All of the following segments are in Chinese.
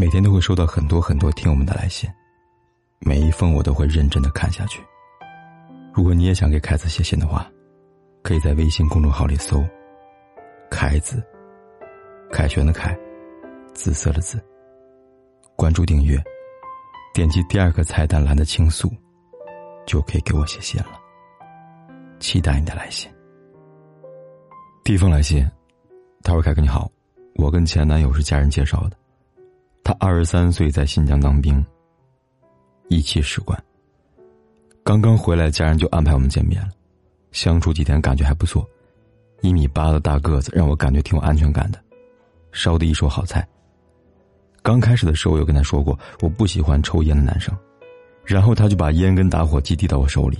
每天都会收到很多很多听友们的来信，每一封我都会认真的看下去。如果你也想给凯子写信的话，可以在微信公众号里搜“凯子”，凯旋的凯，紫色的紫。关注订阅，点击第二个菜单栏的倾诉，就可以给我写信了。期待你的来信。第一封来信，他说：“凯哥你好，我跟前男友是家人介绍的，他二十三岁在新疆当兵，一期士官。刚刚回来，家人就安排我们见面了，相处几天感觉还不错，一米八的大个子让我感觉挺有安全感的，烧的一手好菜。刚开始的时候，我有跟他说过我不喜欢抽烟的男生，然后他就把烟跟打火机递到我手里，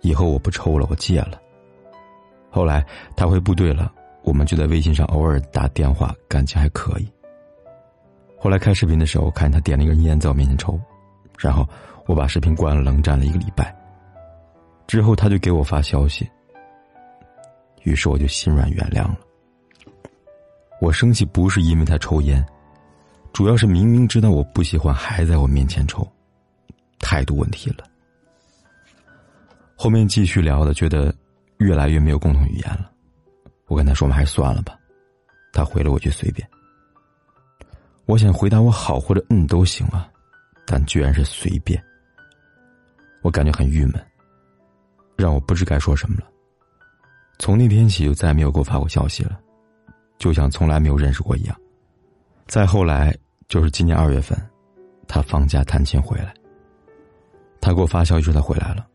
以后我不抽了，我戒了。”后来他回部队了，我们就在微信上偶尔打电话，感情还可以。后来开视频的时候，看他点了一根烟在我面前抽，然后我把视频关了，冷战了一个礼拜。之后他就给我发消息，于是我就心软原谅了。我生气不是因为他抽烟，主要是明明知道我不喜欢，还在我面前抽，态度问题了。后面继续聊的，觉得。越来越没有共同语言了，我跟他说：“我们还是算了吧。”他回了我句：“随便。”我想回答我好或者嗯都行啊，但居然是随便。我感觉很郁闷，让我不知该说什么了。从那天起就再也没有给我发过消息了，就像从来没有认识过一样。再后来就是今年二月份，他放假探亲回来，他给我发消息说他回来了，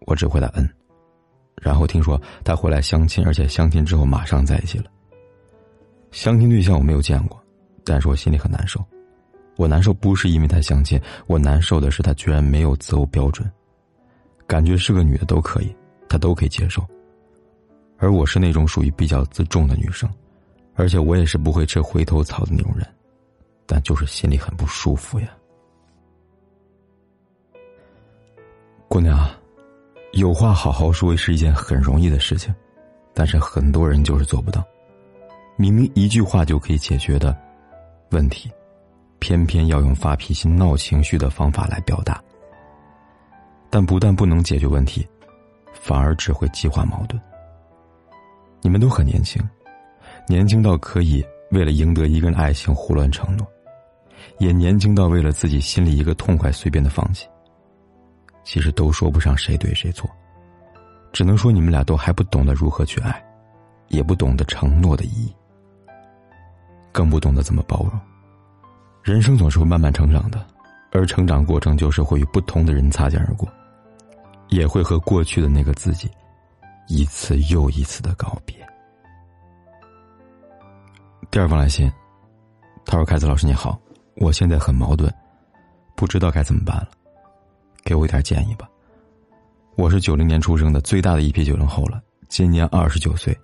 我只回答嗯。然后听说他回来相亲，而且相亲之后马上在一起了。相亲对象我没有见过，但是我心里很难受。我难受不是因为他相亲，我难受的是他居然没有择偶标准，感觉是个女的都可以，他都可以接受。而我是那种属于比较自重的女生，而且我也是不会吃回头草的那种人，但就是心里很不舒服呀，姑娘。有话好好说是一件很容易的事情，但是很多人就是做不到。明明一句话就可以解决的问题，偏偏要用发脾气、闹情绪的方法来表达。但不但不能解决问题，反而只会激化矛盾。你们都很年轻，年轻到可以为了赢得一个人爱情胡乱承诺，也年轻到为了自己心里一个痛快随便的放弃。其实都说不上谁对谁错，只能说你们俩都还不懂得如何去爱，也不懂得承诺的意义，更不懂得怎么包容。人生总是会慢慢成长的，而成长过程就是会与不同的人擦肩而过，也会和过去的那个自己一次又一次的告别。第二封来信，他说：“凯子老师你好，我现在很矛盾，不知道该怎么办了。”给我一点建议吧。我是九零年出生的，最大的一批九零后了，今年二十九岁。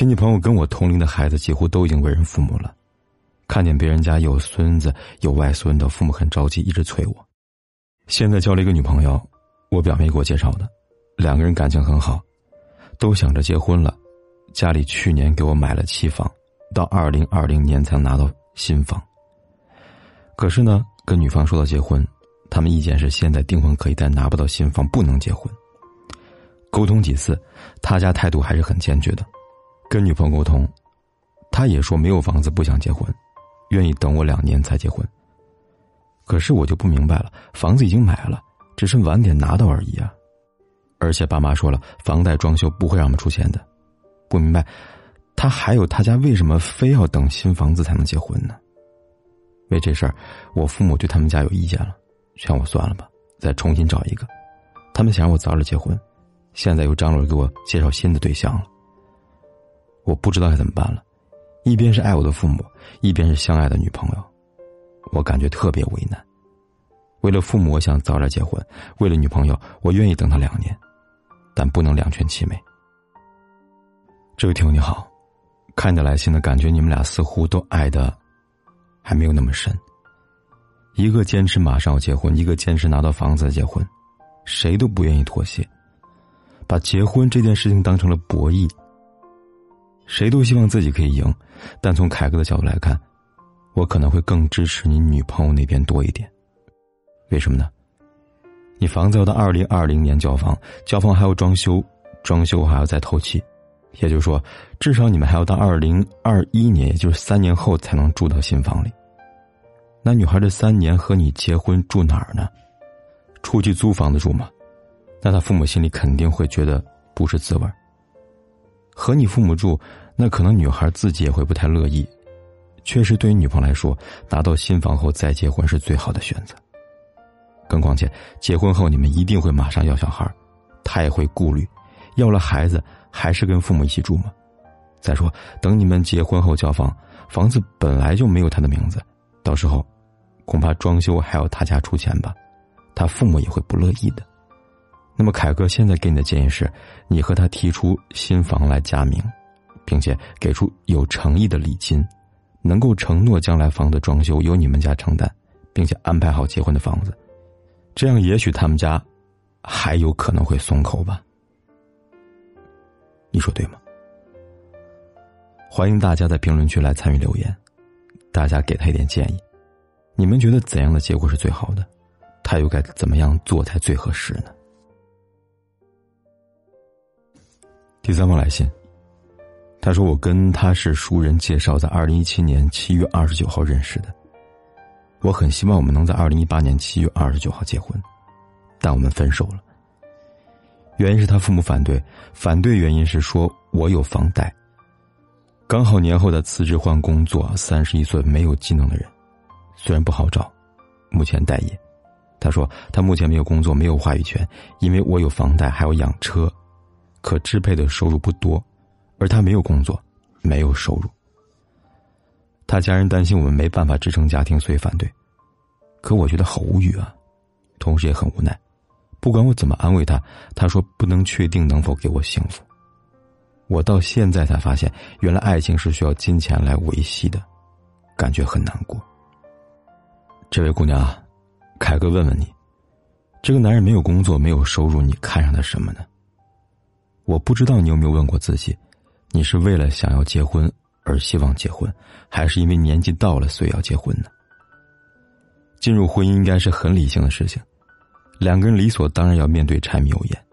亲戚朋友跟我同龄的孩子几乎都已经为人父母了，看见别人家有孙子有外孙的，父母很着急，一直催我。现在交了一个女朋友，我表妹给我介绍的，两个人感情很好，都想着结婚了。家里去年给我买了期房，到二零二零年才能拿到新房。可是呢，跟女方说到结婚。他们意见是现在订婚可以，但拿不到新房不能结婚。沟通几次，他家态度还是很坚决的。跟女朋友沟通，他也说没有房子不想结婚，愿意等我两年才结婚。可是我就不明白了，房子已经买了，只是晚点拿到而已啊。而且爸妈说了，房贷装修不会让我们出钱的。不明白，他还有他家为什么非要等新房子才能结婚呢？为这事儿，我父母对他们家有意见了。劝我算了吧，再重新找一个。他们想让我早点结婚，现在又张罗给我介绍新的对象了。我不知道该怎么办了，一边是爱我的父母，一边是相爱的女朋友，我感觉特别为难。为了父母，我想早点结婚；为了女朋友，我愿意等她两年，但不能两全其美。这位听友你好，看着来信的感觉，你们俩似乎都爱的还没有那么深。一个坚持马上要结婚，一个坚持拿到房子结婚，谁都不愿意妥协，把结婚这件事情当成了博弈。谁都希望自己可以赢，但从凯哥的角度来看，我可能会更支持你女朋友那边多一点。为什么呢？你房子要到二零二零年交房，交房还要装修，装修还要再透气，也就是说，至少你们还要到二零二一年，也就是三年后才能住到新房里。那女孩这三年和你结婚住哪儿呢？出去租房子住吗？那她父母心里肯定会觉得不是滋味和你父母住，那可能女孩自己也会不太乐意。确实，对于女朋友来说，拿到新房后再结婚是最好的选择。更况且，结婚后你们一定会马上要小孩，她也会顾虑，要了孩子还是跟父母一起住吗？再说，等你们结婚后交房，房子本来就没有他的名字，到时候，恐怕装修还要他家出钱吧，他父母也会不乐意的。那么，凯哥现在给你的建议是，你和他提出新房来加名，并且给出有诚意的礼金。能够承诺将来房子装修由你们家承担，并且安排好结婚的房子，这样也许他们家还有可能会松口吧？你说对吗？欢迎大家在评论区来参与留言，大家给他一点建议，你们觉得怎样的结果是最好的？他又该怎么样做才最合适呢？第三封来信。他说：“我跟他是熟人介绍，在二零一七年七月二十九号认识的。我很希望我们能在二零一八年七月二十九号结婚，但我们分手了。原因是他父母反对，反对原因是说我有房贷。刚好年后的辞职换工作，三十一岁没有技能的人，虽然不好找，目前待业。他说他目前没有工作，没有话语权，因为我有房贷，还要养车，可支配的收入不多。”而他没有工作，没有收入。他家人担心我们没办法支撑家庭，所以反对。可我觉得好无语啊，同时也很无奈。不管我怎么安慰他，他说不能确定能否给我幸福。我到现在才发现，原来爱情是需要金钱来维系的，感觉很难过。这位姑娘，凯哥问问你，这个男人没有工作，没有收入，你看上他什么呢？我不知道你有没有问过自己。你是为了想要结婚而希望结婚，还是因为年纪到了所以要结婚呢？进入婚姻应该是很理性的事情，两个人理所当然要面对柴米油盐。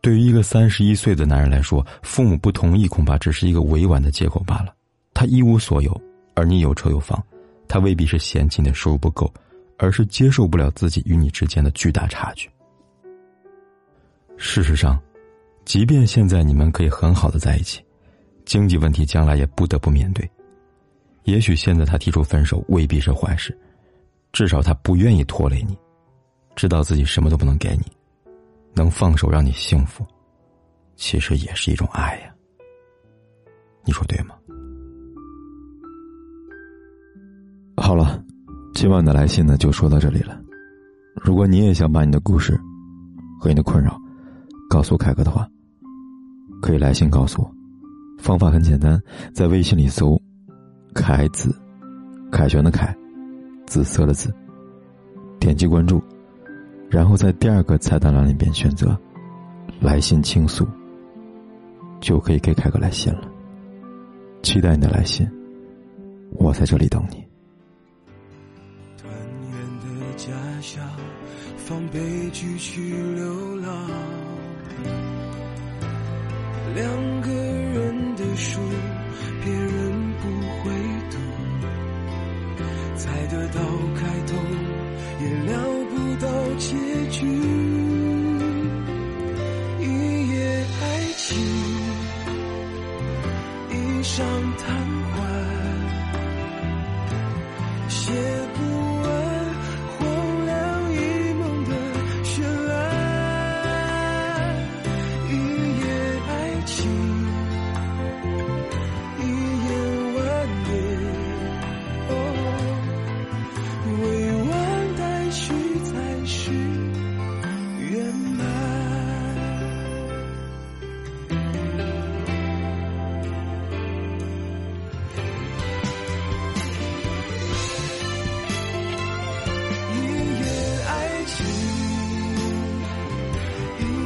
对于一个三十一岁的男人来说，父母不同意恐怕只是一个委婉的借口罢了。他一无所有，而你有车有房，他未必是嫌弃你的收入不够，而是接受不了自己与你之间的巨大差距。事实上。即便现在你们可以很好的在一起，经济问题将来也不得不面对。也许现在他提出分手未必是坏事，至少他不愿意拖累你，知道自己什么都不能给你，能放手让你幸福，其实也是一种爱呀。你说对吗？好了，今晚的来信呢就说到这里了。如果你也想把你的故事和你的困扰告诉凯哥的话。可以来信告诉我，方法很简单，在微信里搜“凯子”，凯旋的凯，紫色的紫。点击关注，然后在第二个菜单栏里边选择“来信倾诉”，就可以给凯哥来信了。期待你的来信，我在这里等你。团圆的家乡，放悲剧去流浪。两个人的书，别人不会读，猜得到开头，也料不到结局。一夜爱情，一场谈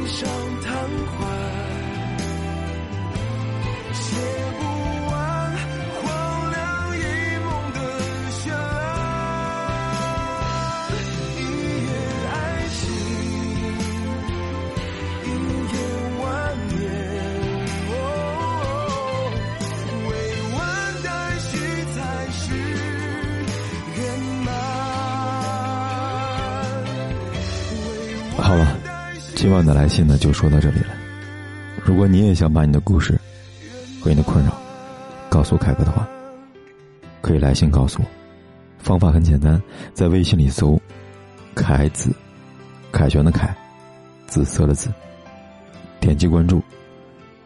上瘫痪。写不完荒凉一梦的绚烂，一夜爱情，一眼万年。哦，未完待续才是圆满。好了。今晚的来信呢就说到这里了。如果你也想把你的故事和你的困扰告诉凯哥的话，可以来信告诉我。方法很简单，在微信里搜“凯子”，凯旋的凯，紫色的紫，点击关注，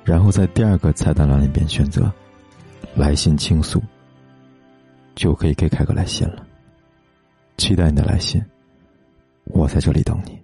然后在第二个菜单栏里边选择“来信倾诉”，就可以给凯哥来信了。期待你的来信，我在这里等你。